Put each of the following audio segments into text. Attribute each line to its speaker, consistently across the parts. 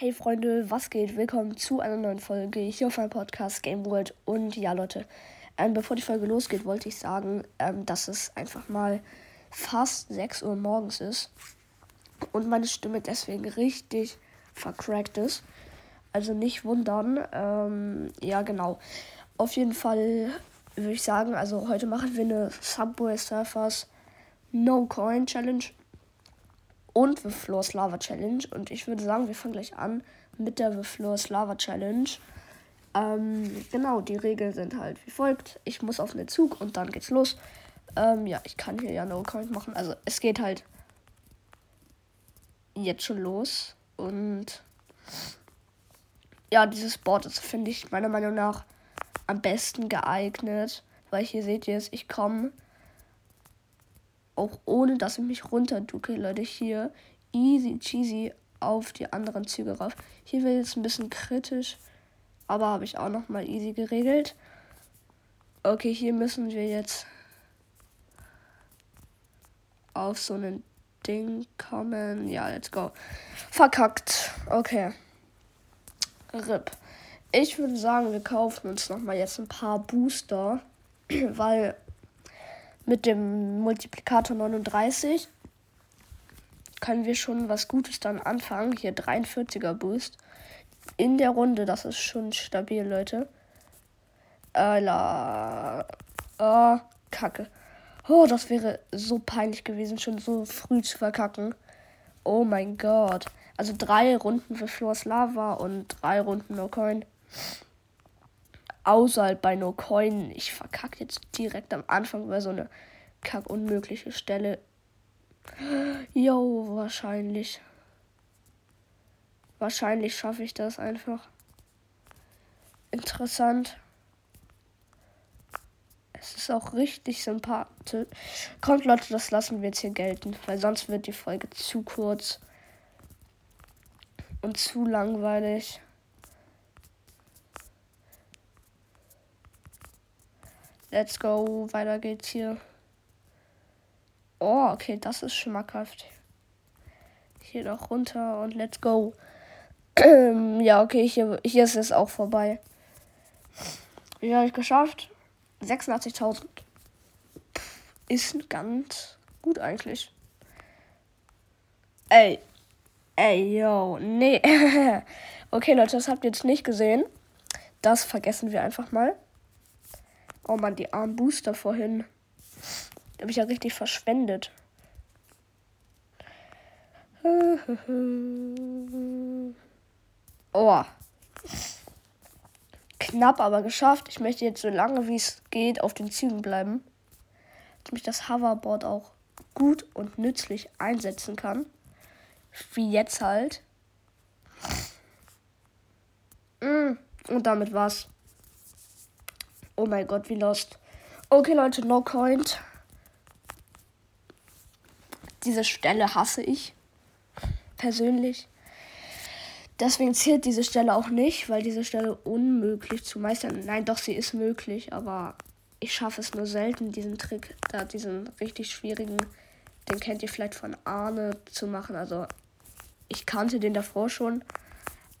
Speaker 1: Hey Freunde, was geht? Willkommen zu einer neuen Folge hier auf meinem Podcast Game World. Und ja, Leute, ähm, bevor die Folge losgeht, wollte ich sagen, ähm, dass es einfach mal fast 6 Uhr morgens ist und meine Stimme deswegen richtig vercrackt ist. Also nicht wundern. Ähm, ja, genau. Auf jeden Fall würde ich sagen, also heute machen wir eine Subway Surfers No Coin Challenge und The Floors Lava Challenge. Und ich würde sagen, wir fangen gleich an mit der The Floors Lava Challenge. Ähm, genau, die Regeln sind halt wie folgt. Ich muss auf den Zug und dann geht's los. Ähm, ja, ich kann hier ja No Count machen. Also es geht halt jetzt schon los. Und ja, dieses Board ist, finde ich, meiner Meinung nach am besten geeignet. Weil hier seht ihr es, ich komme auch ohne dass ich mich runterducke, Leute, hier easy cheesy auf die anderen Züge rauf. Hier wird jetzt ein bisschen kritisch, aber habe ich auch noch mal easy geregelt. Okay, hier müssen wir jetzt auf so ein Ding kommen. Ja, let's go. Verkackt. Okay. RIP. Ich würde sagen, wir kaufen uns noch mal jetzt ein paar Booster, weil mit dem Multiplikator 39 können wir schon was Gutes dann anfangen. Hier 43er Boost. In der Runde, das ist schon stabil, Leute. Äh, la. Oh, Kacke. Oh, das wäre so peinlich gewesen, schon so früh zu verkacken. Oh mein Gott. Also drei Runden für Floors Lava und drei Runden No Coin außer halt bei No Coin. Ich verkacke jetzt direkt am Anfang über so eine kackunmögliche Stelle. Jo, wahrscheinlich. Wahrscheinlich schaffe ich das einfach. Interessant. Es ist auch richtig sympathisch. Kommt Leute, das lassen wir jetzt hier gelten, weil sonst wird die Folge zu kurz und zu langweilig. Let's go. Weiter geht's hier. Oh, okay, das ist schmackhaft. Hier noch runter und let's go. ja, okay, hier, hier ist es auch vorbei. Wie habe ich geschafft? 86.000. Ist ganz gut eigentlich. Ey. Ey, yo. Nee. okay, Leute, das habt ihr jetzt nicht gesehen. Das vergessen wir einfach mal. Oh man, die armen Booster vorhin. Die habe ich ja richtig verschwendet. Oh. Knapp, aber geschafft. Ich möchte jetzt so lange wie es geht auf den Zügen bleiben. Damit ich das Hoverboard auch gut und nützlich einsetzen kann. Wie jetzt halt. Mm, und damit war's. Oh mein Gott, wie lost. Okay, Leute, no coin. Diese Stelle hasse ich. Persönlich. Deswegen zählt diese Stelle auch nicht, weil diese Stelle unmöglich zu meistern. Nein, doch, sie ist möglich, aber ich schaffe es nur selten, diesen Trick, da diesen richtig schwierigen, den kennt ihr vielleicht von Arne zu machen. Also ich kannte den davor schon,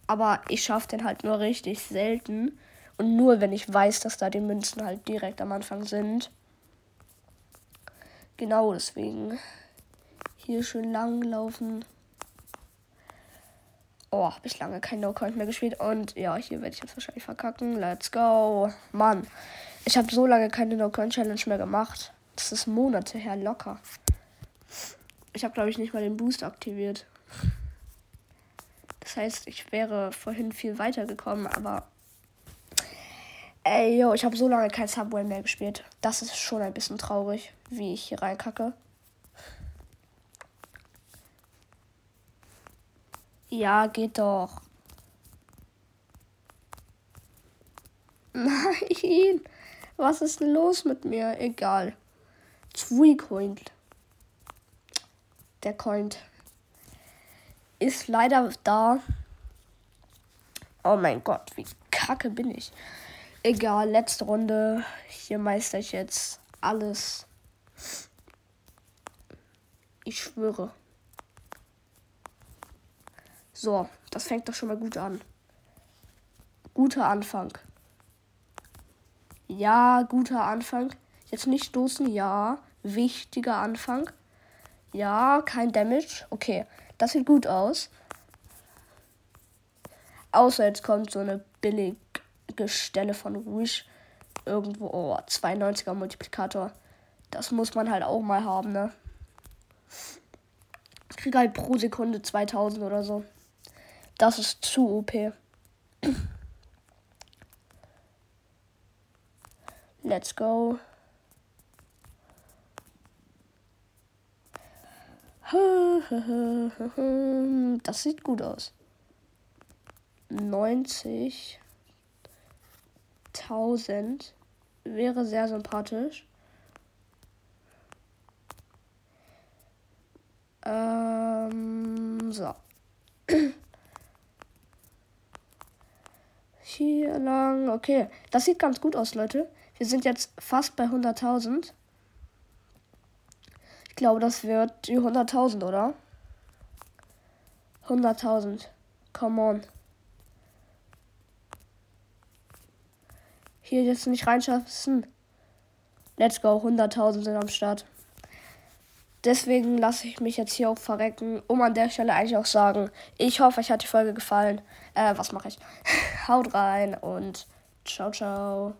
Speaker 1: aber ich schaffe den halt nur richtig selten. Und nur wenn ich weiß, dass da die Münzen halt direkt am Anfang sind. Genau deswegen. Hier schön lang laufen. Oh, habe ich lange kein No-Count mehr gespielt. Und ja, hier werde ich jetzt wahrscheinlich verkacken. Let's go. Mann, ich habe so lange keine No-Count-Challenge mehr gemacht. Das ist Monate her locker. Ich habe, glaube ich, nicht mal den Boost aktiviert. Das heißt, ich wäre vorhin viel weiter gekommen, aber Ey, yo, ich habe so lange kein Subway mehr gespielt. Das ist schon ein bisschen traurig, wie ich hier reinkacke. Ja, geht doch. Nein. Was ist denn los mit mir? Egal. Zwei Coin. Der Coin ist leider da. Oh mein Gott, wie kacke bin ich. Egal, letzte Runde. Hier meister ich jetzt alles. Ich schwöre. So, Das fängt doch schon mal gut an. Guter Anfang. Ja, guter Anfang. Jetzt nicht stoßen, ja. Wichtiger Anfang. Ja, kein Damage. Okay, das sieht gut aus. Außer jetzt kommt so eine billige Stelle von Wish. Irgendwo, oh, 92er Multiplikator. Das muss man halt auch mal haben, ne? Ich kriege halt pro Sekunde 2000 oder so. Das ist zu OP. Let's go. Das sieht gut aus. 90.000 wäre sehr sympathisch. Ähm, so. Hier lang. Okay, das sieht ganz gut aus, Leute. Wir sind jetzt fast bei 100.000. Ich glaube, das wird die 100.000, oder? 100.000. Come on. Hier jetzt nicht reinschaffen. Let's go. 100.000 sind am Start. Deswegen lasse ich mich jetzt hier auch verrecken, um an der Stelle eigentlich auch sagen, ich hoffe, euch hat die Folge gefallen. Äh, was mache ich? Haut rein und ciao, ciao.